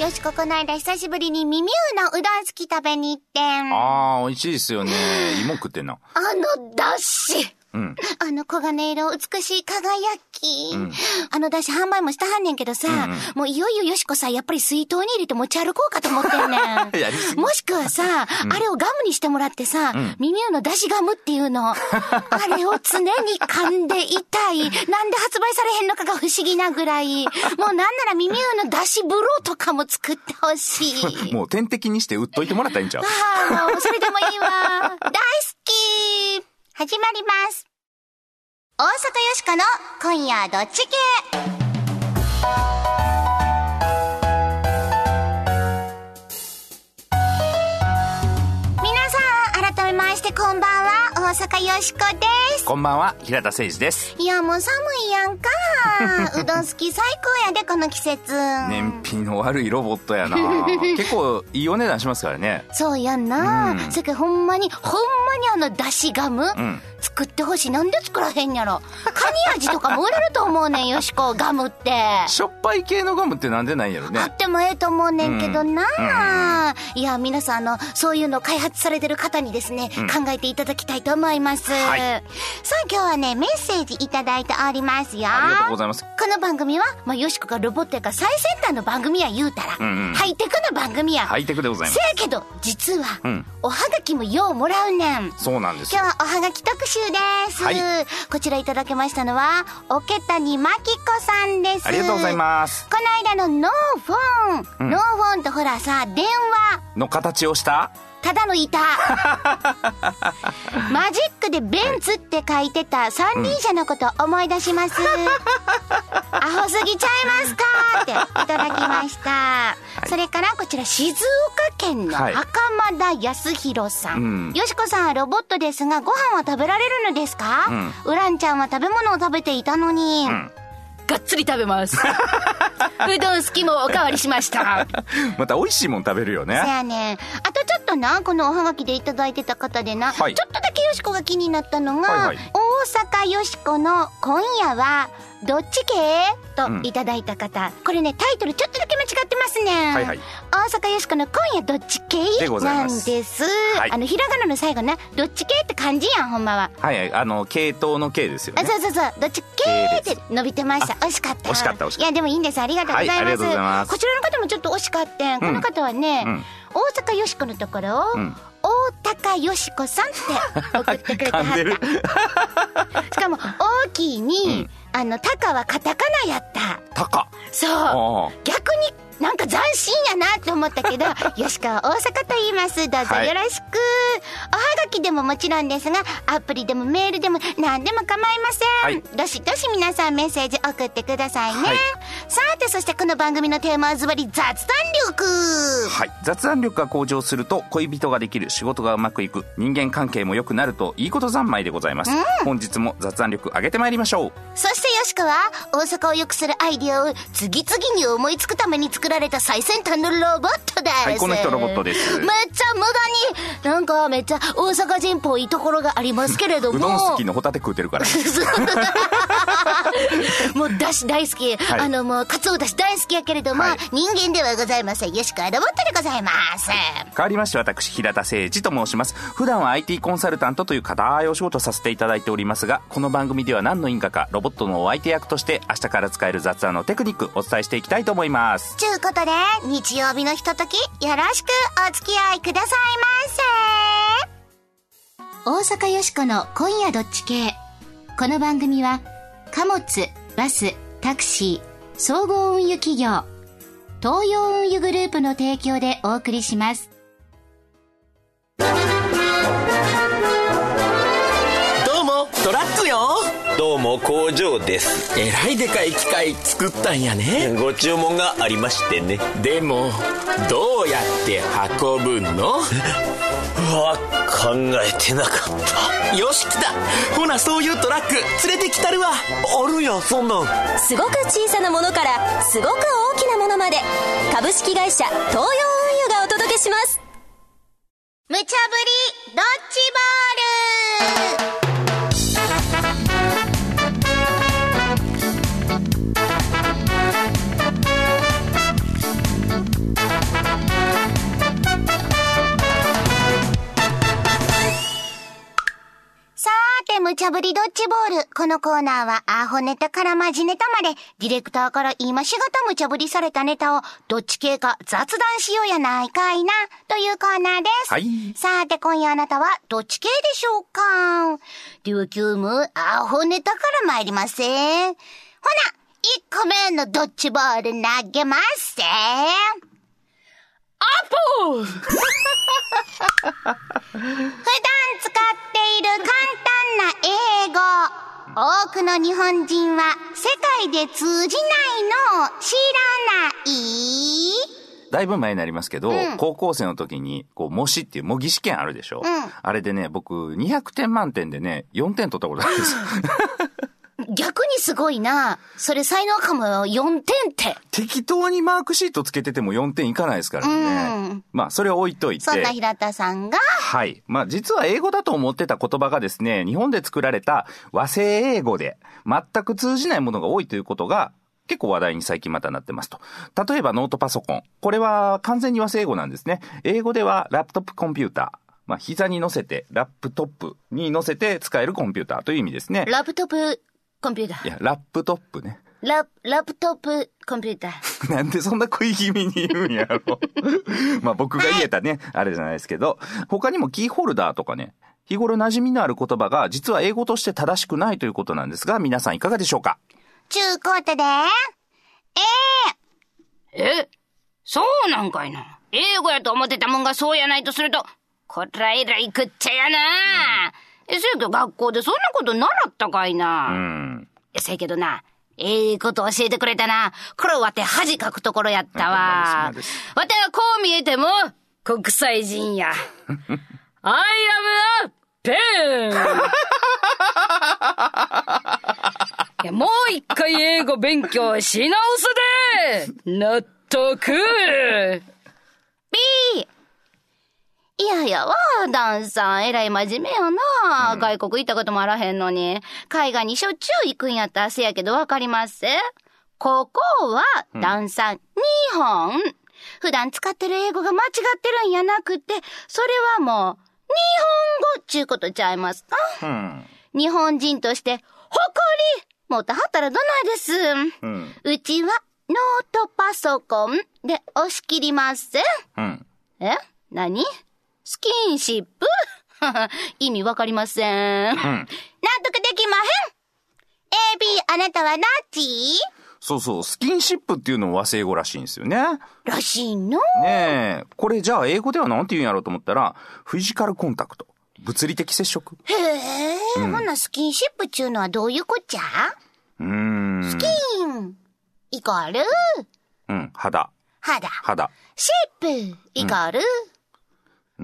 よしここないだ久しぶりに耳うのうどん好き食べに行ってん。ああ、美味しいですよね。芋食ってんな。あの、だし。うん。あの黄金色美しい輝き。あのだし販売もしたはんねんけどさ、もういよいよよしこさ、やっぱり水筒に入れて持ち歩こうかと思ってんねん。もしくはさ、あれをガムにしてもらってさ、耳うのだしガムっていうの。あれを常に噛んでいたい。なんで発売されへんのかが不思議なぐらい。もうなんなら耳うのだしブローとかも作ってほしい。もう点滴にして売っといてもらったらいいんちゃう？ああ、もうそれでもいいわ。大好き始まります。大阪よしこの今夜どっち系？皆さん、改めましてこんばんは、大阪よしこです。こんばんは、平田誠二です。いや、もう寒いやんか。うどん好き最高やで、この季節。燃費の悪いロボットやな 結構いいお値段しますからね。そうやんな。うんそれからほんまに、ほんまにあの、だしガム、ん作ってほしい。なんで作らへんやろ？カニ味とかも売れると思うねん、よしこ、ガムって。しょっぱい系のガムってなんでないんやろあねっ。てもええと思うねんけどな、いや、皆さん、あの、そういうのを開発されてる方にですね、考えていただきたいと思います。はいさあ、今日はね、メッセージいただいておりますよ。ありがとうございます。この番組は、まあ、よしこがロボットやから最先端の番組や言うたら、んうんハイテクな番組や。ハイテクでございませやけど、実は、うんおはがきもようもらうねん。す。そうなんですよ今日。はおはがき特集です。はいこちらいただけましたのは、おけたにまきこさんです。ありがとうございます。この間のノーフォン、うんノーフォンとほらさ、電話、の形をした？ただの板。マジックでベンツって書いてた三輪車のこと思い出します。アホすぎちゃいますかっていただきました。それからこちら静岡県のはい袴田康弘さん。うんよしこさんはロボットですがご飯は食べられるのですか、ウランちゃんは食べ物を食べていたのに。んがっつり食べます。うどん好きもおかわりしました。また美味しいもん食べるよそね。やねん。あとちょっとな、このおはがきでいただいてた方でな、はいちょっとだけよしこが気になったのが、はいはい大阪よしこの今夜は、どっち系？とうんいただいた方、これね、タイトルちょっとだけ間違ってますね。はいはい大阪よしこの今夜どっち系？でございなますんです。はいあの、ひらがなの最後な、どっち系って漢字やん、ほんまは。はいはい、あの、系統の系ですよあ、ね。そうそうそう、どっち系って伸びてました。惜しかった。惜しかった惜しかったいや、でもいいんです。ありがとうございます。はいありがとうございますこちらの方もちょっと惜しかった。この方はね、うん大阪よしこのところを、ん大高よしこさんって送ってくれてはった。しかも、大きいに、あの、タカはカタカナやった。高。そう。逆になんか斬新やなって思ったけど、吉川大阪と言います。どうぞはいよろしく。おはがきでももちろんですが、アプリでもメールでも何でも構いません。はいどしどし皆さんメッセージ送ってくださいね。はいさて、そしてこの番組のテーマはズバリ雑談力。はい。雑談力が向上すると恋人ができる、仕事がうまくいく、人間関係も良くなるといいこと三昧でございます。本日も雑談力上げてまいりましょう。そしてよしこは、大阪を良くするアイディアを次々に思いつくために作られた最先端のロボットです。はいこの人ロボットですめっちゃ無駄に、なんかめっちゃ大阪人っぽいところがありますけれども。うどん好きのホタテ食うてるから。もうだし大好き、はいあのもうかつおだし大好きやけれども、はい人間ではございません。よしこはロボットでございます。変わりまして私、平田誠二と申します。普段は IT コンサルタントという固いお仕事させていただいておりますが、この番組では何の因果か、ロボットのお相手役として明日から使える雑談のテクニックお伝えしていきたいと思います。ちゅうことで、日曜日のひととき、よろしくお付き合いくださいませ。大阪よしこの今夜どっち系。この番組は、貨物、バス、タクシー、総合運輸企業、東洋運輸グループの提供でお送りします。も工場です。えらいでかい機械作ったんやね。ご注文がありましてね。でもどうやって運ぶの？うわ考えてなかっよし来た。ほなそういうトラック連れてきたるわ。たあるやんそんなん。すごく小さなものからすごく大きなものまで。株式会社東洋運輸がお届けします。無茶ぶりドッジボール茶ぶりドッジボール。このコーナーはアホネタからマジネタまで、ディレクターから今しがた無茶ぶりされたネタを、どっち系か雑談しようやないかいな、というコーナーです。はいさて今夜あなたはどっち系でしょうか？琉球ムアホネタから参りません。ほな、1個目のドッジボール投げますせア ポ普段使っている簡単な英語。多くの日本人は世界で通じないのを知らないだいぶ前になりますけど、うん高校生の時に、こう、模試っていう模擬試験あるでしょ、うんあれでね、僕、200点満点でね、4点取ったことあるんですよ。逆にすごいな。それ才能かもよ。4点って。適当にマークシートつけてても4点いかないですからね。うんまあ、それは置いといて。そんな平田さんが、はい。まあ、実は英語だと思ってた言葉がですね、日本で作られた和製英語で全く通じないものが多いということが結構話題に最近またなってますと。例えばノートパソコン。これは完全に和製英語なんですね。英語ではラップトップコンピューター。まあ、膝に乗せて、ラップトップに乗せて使えるコンピューターという意味ですね。ラップトップコンピューター。いや、ラップトップね。ラ、ラップトップコンピューター。なんでそんな食い気味に言うんやろ。まあ僕が言えたね、あれじゃないですけど、他にもキーホルダーとかね、日頃馴染みのある言葉が実は英語として正しくないということなんですが、皆さんいかがでしょうか?ちゅうことで、えそうなんかいな。英語やと思ってたもんがそうやないとすると、こらえらいくっちゃやな。え、せやけど学校でそんなこと習ったかいうな。ん。えせやけどな、ええこと教えてくれたな。これわて恥かくところやったわ。わてはこう見えても、国際人や。I am a pen! いや、もう一回英語勉強し直すで納得 B! いやいやわ、ダンさん、えらい真面目やな、外国行ったこともあらへんのに。海外にしょっちゅう行くんやったらせやけどわかります？ここは、ダンさん、日本。普段使ってる英語が間違ってるんやなくて、それはもう、日本語っちゅうことちゃいますか？うん。日本人として、誇り持ってはったらどないです。うん。うちは、ノートパソコンで押し切ります。うん。え？何？スキンシップ？意味わかりません。納得できまへん !AB、あなたはどっちそうそう、スキンシップっていうのも和製英語らしいんですよね。らしいの？ねえ。これじゃあ英語ではなんて言うんやろうと思ったら、フィジカルコンタクト。物理的接触。へえ、ほなスキンシップっちゅうのはどういうこっちゃ？うーん。スキン、イコール、うん。肌。肌。肌。シップ、イコール、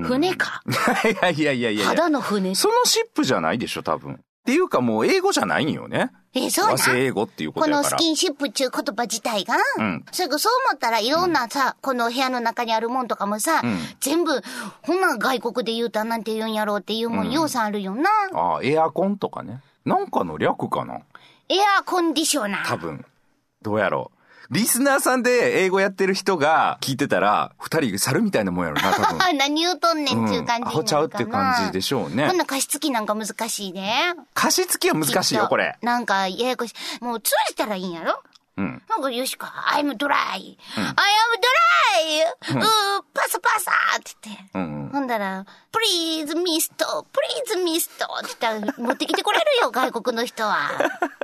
船か？い やいやいやいやいや。肌の船？そのシップじゃないでしょ、多分。っていうかもう英語じゃないんよね。え、そうな？ん和製英語っていうこやから。ことのスキンシップっちゅう言葉自体が、うんそれそう思ったらいろんなさ、この部屋の中にあるもんとかもさ、ん全部、ほんな外国で言うたらなんて言うんやろうっていうもん、ようさんあるよな。ああ、エアコンとかね。なんかの略かな？エアコンディショナー。多分。どうやろう。リスナーさんで英語やってる人が聞いてたら、二人猿みたいなもんやろな、多分。あ、何言うとんねんっていう感じになるかな。アホちゃうっていう感じでしょうねこんな加湿器なんか難しいね。加湿器は難しいよ、これ。なんか、ややこしい。もう通じたらいいんやろ？うん。なんか、よしか、I'm dry. I am dry! うー、パサパサって言って。うんうん。ほんだら、please mist, please mist って言ったら持ってきてくれるよ、外国の人は。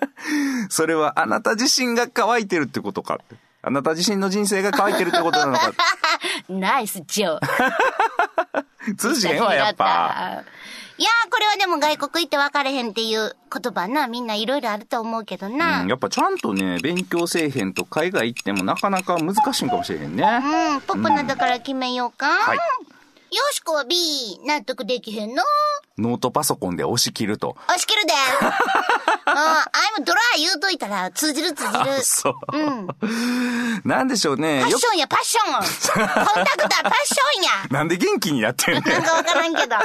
それはあなた自身が乾いてるってことかって。あなた自身の人生が乾いてるってことなのか。ナイスジョー。通じへんわ、やっぱ。いやー、これはでも外国行って分かれへんっていう言葉な、みんないろいろあると思うけどな。うん、やっぱちゃんとね、勉強せえへんと海外行ってもなかなか難しいんかもしれへんね。うん、ポップなだから決めようか。はいよしこは B、納得できへんの？ノートパソコンで押し切ると。押し切るで。うん、I'm dry 言うといたら通じる通じる。そう。うん。パなんでしょうね。よッションや、パッション。コンタクトはパッションや。なんで元気になってるねなんかわからんけど。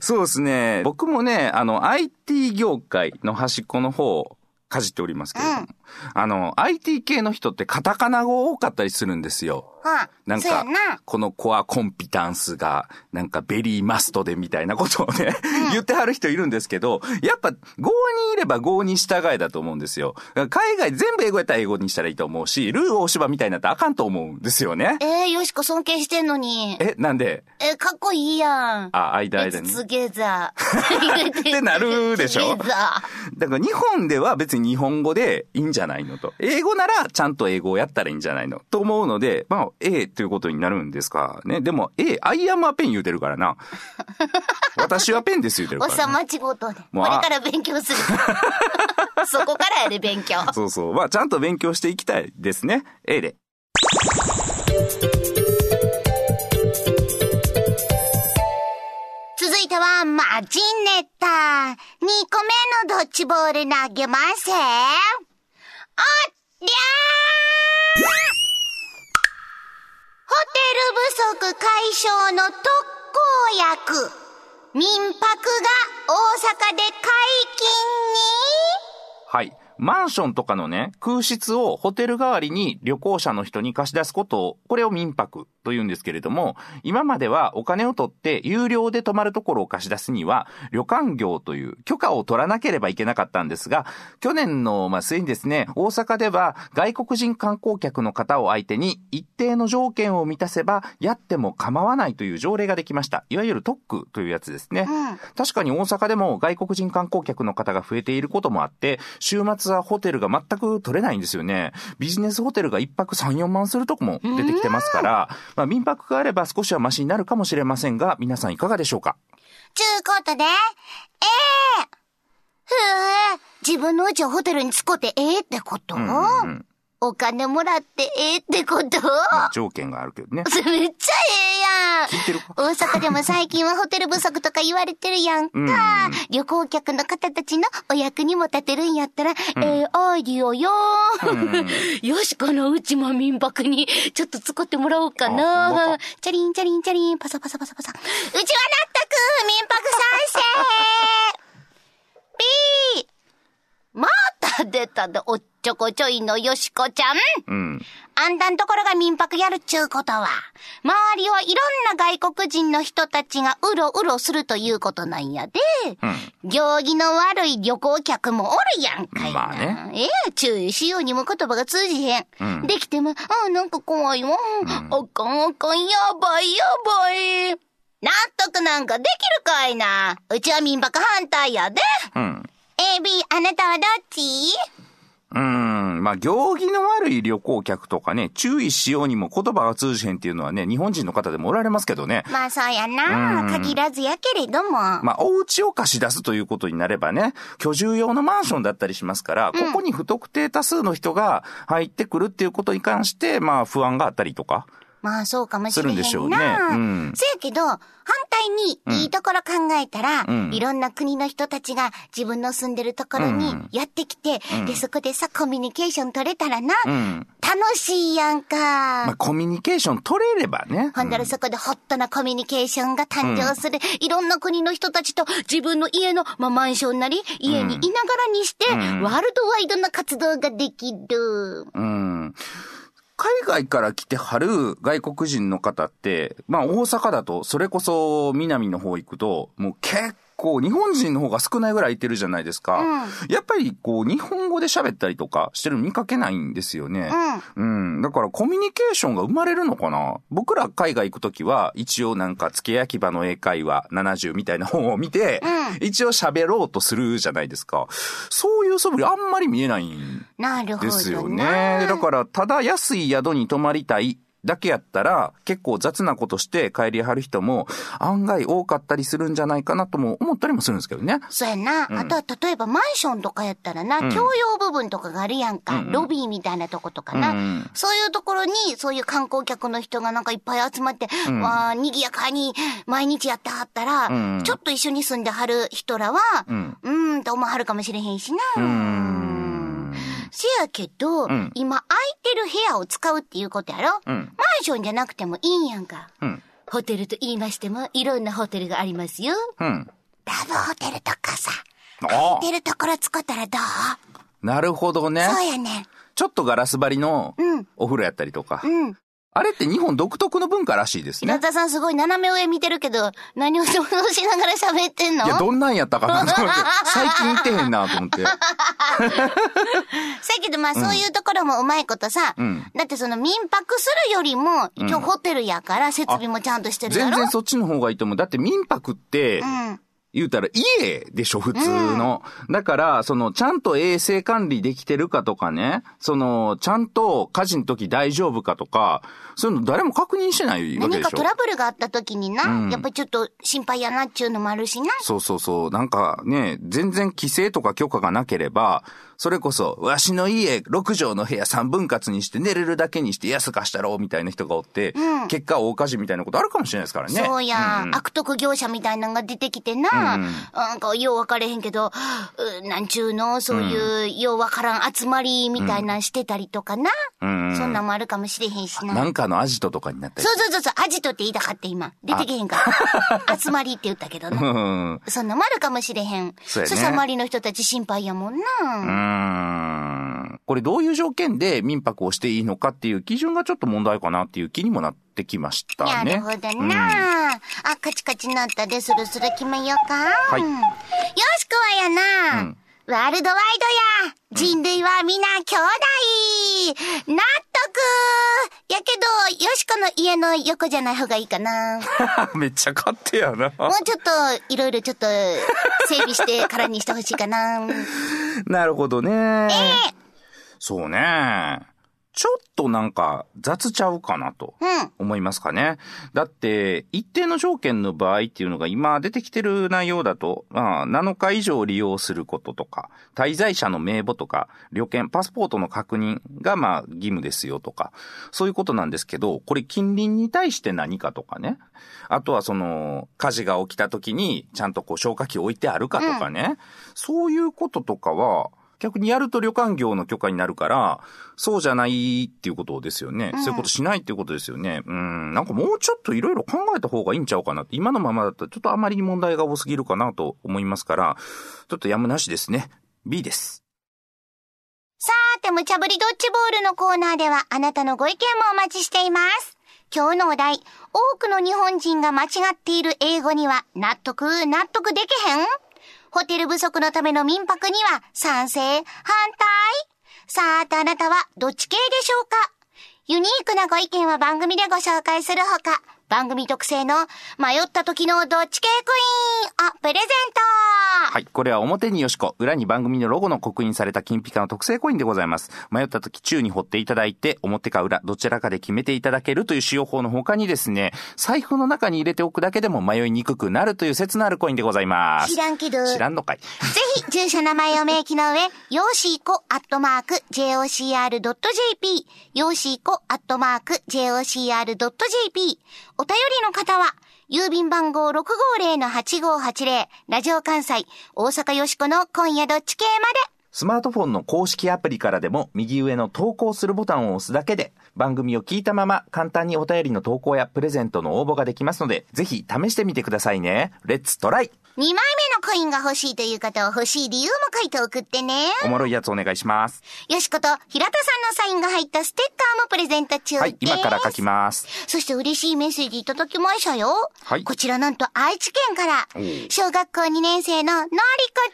そうですね。僕もね、あの、IT 業界の端っこの方をかじっておりますけれども、あの、IT 系の人ってカタカナ語多かったりするんですよ。はなんかこの core competence が、なんか very must でみたいなことをね、言ってはる人いるんですけど、やっぱ、郷に入れば郷に従えだと思うんですよ。海外全部英語やったら英語にしたらいいと思うし、ルー大柴みたいになったらあかんと思うんですよね。えー、よしこ尊敬してんのに。え、なんで？え、かっこいいやん。あ、間間に。ツゲザー。ってなるでしょ？ツゲザだから日本では別に日本語でいいんじゃないのと。英語ならちゃんと英語をやったらいいんじゃないのと思うので、まあ A ということになるんですか？ね？でも A、 I am a pen 言うてるからな。私はペンです言うてるー。おさから、ね。まちごとで。こもうあれから勉強する。そこからやで、勉強。そうそう。まあちゃんと勉強していきたいですね。A で。続いては、マジネタ。2個目のドッジボール投げます。おっりゃーホテル不足解消の特効薬。民泊が大阪で解禁に？はい。マンションとかのね、空室をホテル代わりに旅行者の人に貸し出すことを、これを民泊と言うんですけれども、今まではお金を取って有料で泊まるところを貸し出すには、旅館業という許可を取らなければいけなかったんですが、去年のまあ末にですね、大阪では外国人観光客の方を相手に一定の条件を満たせば、やっても構わないという条例ができました。いわゆる特区というやつですね。確かに大阪でも外国人観光客の方が増えていることもあって、週末はホテルが全く取れないんですよね。ビジネスホテルが一泊3、4万するとこも出てきてますから、まあ民泊があれば少しはマシになるかもしれませんが、皆さんいかがでしょうか？ちゅうことで、ええふえ、自分のうちをホテルに使ってええってこと、うんうんお金もらってええってこと？まあ条件があるけどね。そ れめっちゃええやん聞いてる？か大阪でも最近はホテル不足とか言われてるやんか。うん旅行客の方たちのお役にも立てるんやったら、ええアイディオよー。よし、このうちも民泊にちょっと使ってもらおうかなか。チャリンチャリンチャリン、パサパサパサパサ。うちは納得民泊賛成!また出たで、おっちょこちょいのよしこちゃん。うん。あんたんところが民泊やるっちゅうことは、周りをいろんな外国人の人たちがうろうろするということなんやで。行儀の悪い旅行客もおるやんかいな。まあねええ注意しようにも言葉が通じへん。うんできても、あなんか怖いわ。あかんあかん、やばいやばい。納得なんかできるかいな。うちは民泊反対やで。うん。AB、あなたはどっち？うん。まあ、行儀の悪い旅行客とかね、注意しようにも言葉が通じへんっていうのはね、日本人の方でもおられますけどね。まあそうやな。うん限らずやけれども。まあ、お家を貸し出すということになればね、居住用のマンションだったりしますから、ここに不特定多数の人が入ってくるっていうことに関して、まあ、不安があったりとか。まあそうかもしれへんな。するんでしょうねうんせやけど、反対にいいところ考えたら、うんいろんな国の人たちが自分の住んでるところにうんやってきて、うんで、そこでさ、コミュニケーション取れたらな、うん。楽しいやんか。まあ、コミュニケーション取れればね。ほんだらそこでホットなコミュニケーションが誕生する。いろんな国の人たちと自分の家の、まあ、マンションなり、家にいながらにして、んワールドワイドな活動ができる。うん。海外から来てはる外国人の方って、まあ大阪だと、それこそ南の方行くと、もう結構日本人の方が少ないぐらいいてるじゃないですか。やっぱりこう日本語で喋ったりとかしてるの見かけないんですよね。うん。だからコミュニケーションが生まれるのかな？僕ら海外行くときは、一応なんか付け焼き場の英会話70みたいな本を見て、一応喋ろうとするじゃないですか。そういう素振りあんまり見えないんなるほどな。ですよね。だから、ただ安い宿に泊まりたいだけやったら、結構雑なことして帰りはる人も案外多かったりするんじゃないかなとも思ったりもするんですけどね。そうやな。あとは、例えばマンションとかやったらな、共用部分とかがあるやんか。ロビーみたいなとことかな、うんそういうところに、そういう観光客の人がなんかいっぱい集まって、わあ、賑やかに毎日やってはったら、うんちょっと一緒に住んではる人らは、ううんーん、と思わはるかもしれへんしな。うーん。せやけど、ん今空いてる部屋を使うっていうことやろ、うんマンションじゃなくてもいいんやんか。うん。ホテルと言いましても、いろんなホテルがありますよ。うん。ラブホテルとかさ、あ空いてるところ使ったらどう？なるほどね。そうやねん。ちょっとガラス張りのうんお風呂やったりとか。うん。あれって日本独特の文化らしいですね。平田さんすごい斜め上見てるけど、何を想像しながら喋ってんの？いや、どんなんやったかなと思って。最近行ってへんなと思って。さけどまあそういうところもうまいことさ、うんだってその民泊するよりも、今日ホテルやから設備もちゃんとしてるやろ？全然そっちの方がいいと思う。だって民泊って、うん。言うたら家でしょ、普通の。だから、その、ちゃんと衛生管理できてるかとかね、その、ちゃんと火事の時大丈夫かとか、そういうの誰も確認してないわけでしょ。何かトラブルがあった時にな、うんやっぱりちょっと心配やなっちゅうのもあるしな。そうそうそう。なんかね、全然規制とか許可がなければ、それこそ、わしの家6畳の部屋3分割にして寝れるだけにして安かしたろうみたいな人がおって、うん結果大火事みたいなことあるかもしれないですからね。そうや、ん悪徳業者みたいなのが出てきてな、うんなんかよう分かれへんけど、うなんちゅうの、そういう、よう分からん集まりみたいなんしてたりとかな。うんそんなんもあるかもしれへんしな。なんかのアジトとかになったりそうそうそうそう、アジトって言いたかって今。出てけへんから。集まりって言ったけどな。うん。そんなもあるかもしれへん。そうやねそしたら周りの人たち心配やもんな。うーん。これどういう条件で民泊をしていいのかっていう基準がちょっと問題かなっていう気にもなってきましたね。なるほどな、あ、カチカチなったで、スルスル決めようか。はいうんよしくはやな、うんワールドワイドや人類は皆兄弟納得やけど、よしこの家の横じゃない方がいいかな。も めっちゃ勝手やな。うちょっと、いろいろちょっと、整備してからにしてほしいかな。なるほどね。えそうね。ちょっとなんか雑ちゃうかなとうん。思いますかね。だって、一定の条件の場合っていうのが今出てきてる内容だと、まあ、7日以上利用することとか、滞在者の名簿とか、旅券、パスポートの確認がまあ義務ですよとか、そういうことなんですけど、これ近隣に対して何かとかね。あとはその、火事が起きた時にちゃんとこう消火器置いてあるかとかね。そういうこととかは、逆にやると旅館業の許可になるから、そうじゃないっていうことですよね。そういうことしないっていうことですよね。うん、なんかもうちょっといろいろ考えた方がいいんちゃうかなって。今のままだったらちょっとあまりに問題が多すぎるかなと思いますから、ちょっとやむなしですね。B です。さーて、無茶ぶりドッジボールのコーナーではあなたのご意見もお待ちしています。今日のお題、多くの日本人が間違っている英語には納得、納得できへん？ホテル不足のための民泊には賛成、反対。さあとあなたはどっち系でしょうか？ユニークなご意見は番組でご紹介するほか、番組特製の迷った時のどっち系クイーンをプレゼントはい。これは表によしこ、裏に番組のロゴの刻印された金ピカの特製コインでございます。迷った時宙に掘っていただいて、表か裏、どちらかで決めていただけるという使用法の他にですね、財布の中に入れておくだけでも迷いにくくなるという説のあるコインでございます。知らんけど知らんのかい。ぜひ、住所名前を明記の上、よーしーこアットマーク jocr.jp、よーしーこアットマーク jocr.jp、お便りの方は、郵便番号650-8580、ラジオ関西、大阪よしこの今夜どっち系まで。スマートフォンの公式アプリからでも右上の投稿するボタンを押すだけで番組を聞いたまま簡単にお便りの投稿やプレゼントの応募ができますのでぜひ試してみてくださいね。レッツトライ2枚目のコインが欲しいという方は欲しい理由も書いて送ってね。おもろいやつお願いします。よしこと、平田さんのサインが入ったステッカーもプレゼント中です。はい、今から書きます。そして嬉しいメッセージいただきましたよ。はいこちらなんと愛知県からおう、小学校2年生ののりこ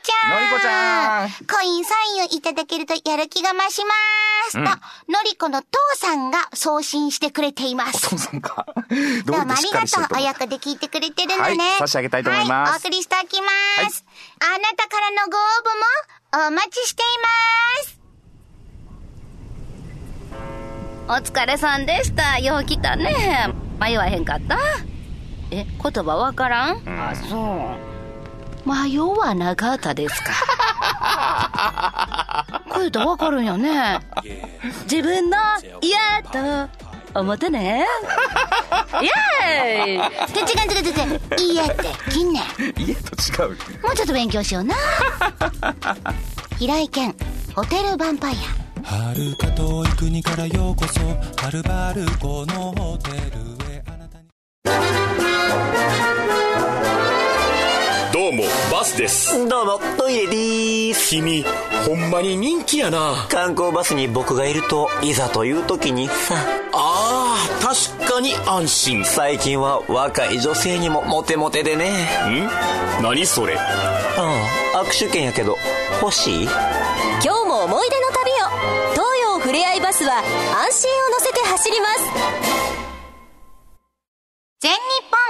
ちゃん。のりこちゃんコインサインをいただけるとやる気が増します。うんと、のりこの父さんが送信してくれています。お父さんか。どうもありがとう。親子。子で聞いてくれてるのね。はい差し上げたいと思いますはい、お送りしておきます。はいあなたからのご応募もお待ちしています。お疲れさんでした。よう来たね。迷わへんかった？え、言葉わからん、あ、そう。迷わなかったですか。こう言うとわかるんやね。自分の嫌と思ってね。イエーイてちがんてててて、いいえって、近年。家と違う。もうちょっと勉強しような。平井堅、ホテルヴァンパイア。遥か遠い国からようこそはるばるこのホテルへあなたにどうもバスですどうもトイレでーす君ほんまに人気やな観光バスに僕がいるといざという時にさ 確かに安心。ん最近は若い女性にもモテモテでね。何それ？ああ握手券やけど欲しい？今日も思い出の旅を。東洋ふれあいバスは安心を乗せて走ります。全日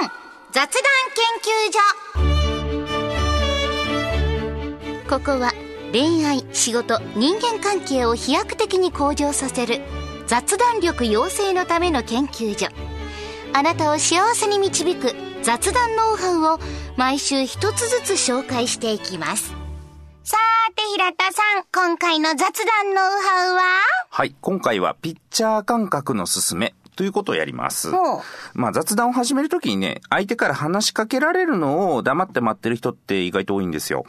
本雑談研究所。ここは恋愛仕事人間関係を飛躍的に向上させる雑談力養成のための研究所。あなたを幸せに導く雑談ノウハウを毎週一つずつ紹介していきます。さーて平田さん今回の雑談ノウハウは？はい、今回はピッチャー感覚のすすめ。ということをやります。まあ雑談を始めるときにね、相手から話しかけられるのを黙って待ってる人って意外と多いんですよ。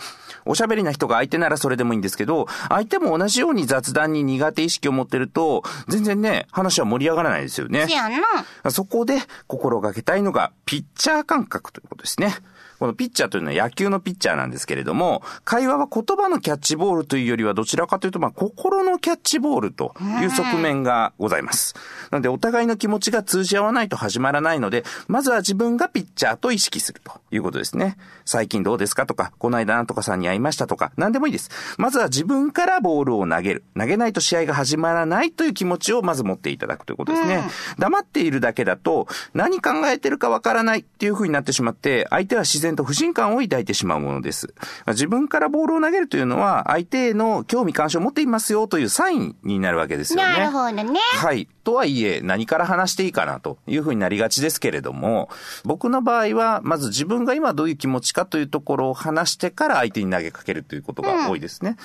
おしゃべりな人が相手ならそれでもいいんですけど、相手も同じように雑談に苦手意識を持ってると、全然ね、話は盛り上がらないですよねそこで心がけたいのがピッチャー感覚ということですね。このピッチャーというのは野球のピッチャーなんですけれども、会話は言葉のキャッチボールというよりはどちらかというと、まあ、心のキャッチボールという側面がございます。なので、お互いの気持ちが通じ合わないと始まらないので、まずは自分がピッチャーと意識するということですね。最近どうですかとか、この間なんとかさんに会いましたとか、何でもいいです。まずは自分からボールを投げる。投げないと試合が始まらないという気持ちをまず持っていただくということですね。黙っているだけだと、何考えてるかわからないっていう風になってしまって、相手は自然と不信感を抱いてしまうものです。自分からボールを投げるというのは、相手への興味関心を持っていますよというサインになるわけですよね。なるほどねはい。とはいえ、何から話していいかなというふうになりがちですけれども、僕の場合は、まず自分が今どういう気持ちかというところを話してから相手に投げかけるということが多いですね。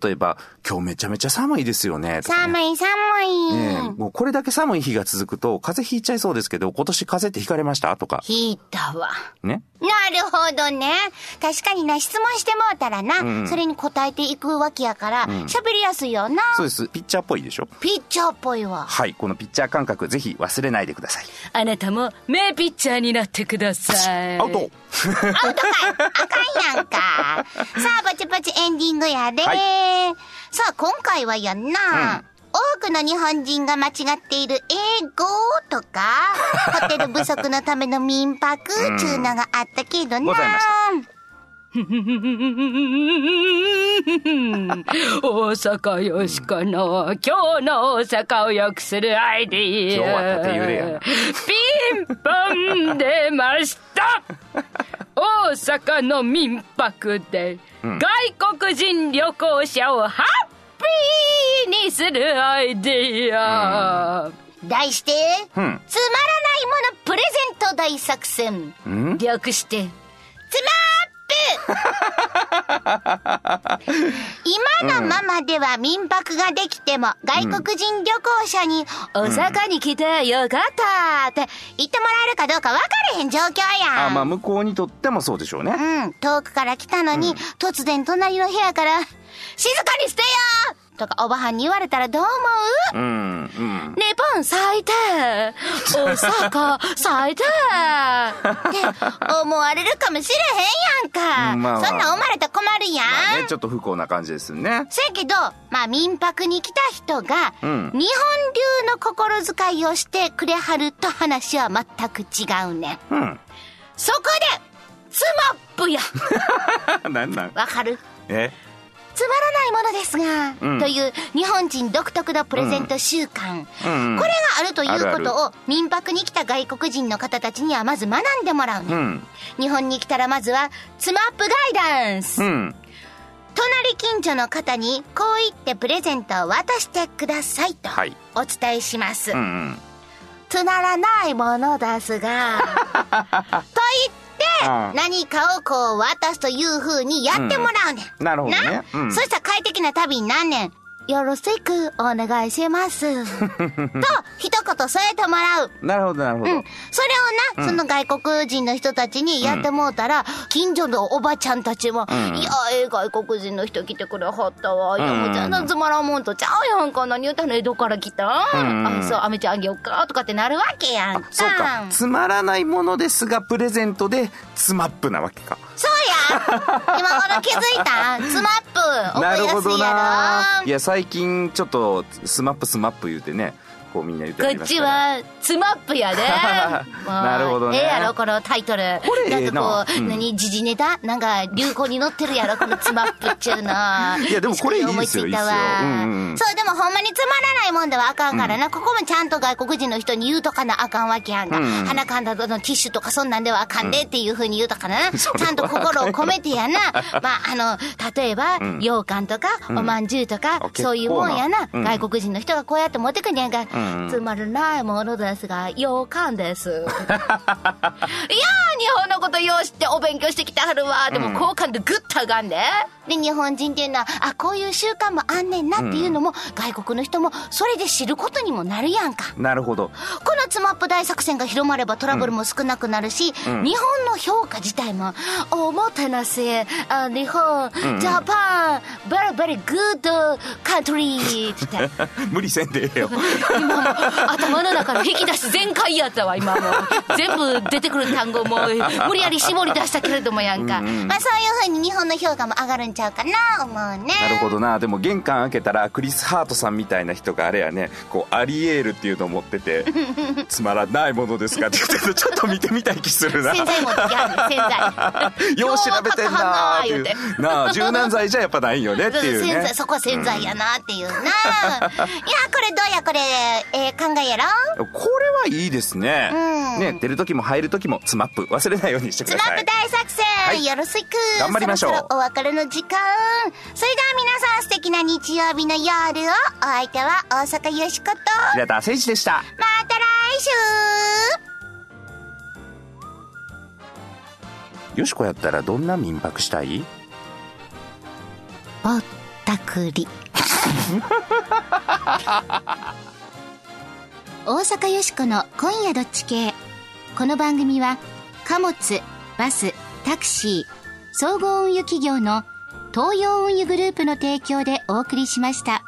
例えば、今日めちゃめちゃ寒いですよね。ね寒い寒い、ねえもうこれだけ寒い日が続くと、風邪ひいちゃいそうですけど、今年風邪ってひかれました？とか、引いたわね。なるほどね。確かにな、質問してもうたらな、それに答えていくわけやから、喋、りやすいよな。そうです。ピッチャーっぽいでしょ？ピッチャーっぽいわ。はい。このピッチャー感覚、ぜひ忘れないでください。あなたも名ピッチャーになってください。アウトアウトかいあかんやんか。さあ、ぼちぼちエンディングやで。はさあ、今回はやんな。多くの日本人が間違っている英語とか、ホテル不足のための民泊ちゅうのがあったけどな。ございました 大阪よしこの今日の大阪を良くするアイディア。今日は縦揺れやなピンポン出ました 大阪の民泊で外国人旅行者をハッピーにするアイディア。題して、うんつまらないものプレゼント大作戦。ん？略して、つまっぷ今のままでは民泊ができても外国人旅行者に大阪に来てよかったって言ってもらえるかどうか分かれへん状況やあ、ん。まあ、向こうにとってもそうでしょうね。うん、遠くから来たのに、突然隣の部屋から、静かにしてよとかおばはんに言われたらどう思う？うん、うん。日本最低大阪 最低って思われるかもしれへんやんか。うんまあまあそんなん思われたら困るやん。まあね、ちょっと不幸な感じですね。せやけど、まあ民泊に来た人が、うん日本流の心遣いをしてくれはると話は全く違うねん。うん。そこで、つまっぷや。なんなん？わかる？え？つまらないものですが、うん。という日本人独特のプレゼント習慣、うん。これがあるということを民泊に来た外国人の方たちにはまず学んでもらうね、うん。日本に来たらまずはつまっぷガイダンス、うん。隣近所の方にこう言ってプレゼントを渡してくださいとはい。お伝えします、うんうん。つまらないものですがと言って何かをこう渡すという風にやってもらうねん、なるほどね。そしたら快適な旅になんねんよろしくお願いします と一言添えてもらうなるほど、なるほど。うん。それをな、その外国人の人たちにやってもうたら、近所のおばちゃんたちも、んいや、ええ外国人の人来てくれはったわ。いや、うんもう全然つまらんもんとちゃうやんか。何言うたらえどっから来たん、うんあ、そう、アメちゃんあげようかとかってなるわけやんか。そうか。つまらないものですが、プレゼントで、つまっぷなわけか。そう今頃気づいたスマップなるほどな。いや最近ちょっとスマップスマップ言うてねこうみんな言ってこっちはスマップやで。なるほどね。ええやろこのタイトル。これええななんかこう、うん。何時事ネタ？なんか流行に乗ってるやろこのスマップっちゅうの。いやでもこれいいですよ思いついですよ。うんうんそうでもほんまにつまらないもんではあかんからな、ここもちゃんと外国人の人に言うとかなあかんわけやんか、うん鼻かんだのティッシュとかそんなんではあかんでっていうふうに言うとかな、ちゃんと心を込めてやな。まああの例えば、ん。羊羹とか、ん。おまんじゅうとかあそういうもんやな、外国人の人がこうやって持ってくんやんか、んうんつまらないものですが羊羹です。いやー日本のことよう知ってお勉強してきてはるわ。でもうん好感度グッと上がんで、で日本人っていうのはあこういう習慣もあんねんなっていうのも、外国の人もそれで知ることにもなるやんか。なるほど。このツマップ大作戦が広まればトラブルも少なくなるし、ん。日本の評価自体もおもてなしあ日本、ジャパン very very good country って。無理せんでええよ 頭の中の引き出し全開やったわ今もう。全部出てくる単語も無理やり絞り出したけれどもやんか、まあそういう風に日本の評価も上がるんちゃうかな思うね。なるほどな。でも玄関開けたらクリス・ハートさんみたいな人があれやねこうアリエールっていうのを持ってて つまらないものですかって言ってちょっと見てみたい気するな。洗剤持ってきはる洗剤よう調べてんなーってなあ柔軟剤じゃやっぱないよねっていうね。そこは洗剤やなっていうな、いやこれどうやこれ、えー考えやろこれはいいですね、うん。ね出る時も入る時もツマップ忘れないようにしてくスマップださい大作戦、い。よろしく。頑張りましょう。お別れの時間。それでは皆さん素敵な日曜日の夜を。お相手は大阪よしこと。平田誠二でした。また来週。よしこやったらどんな民泊したい？ぼったくり 大阪よしこの「今夜どっち系」この番組は貨物バスタクシー総合運輸企業の東洋運輸グループの提供でお送りしました。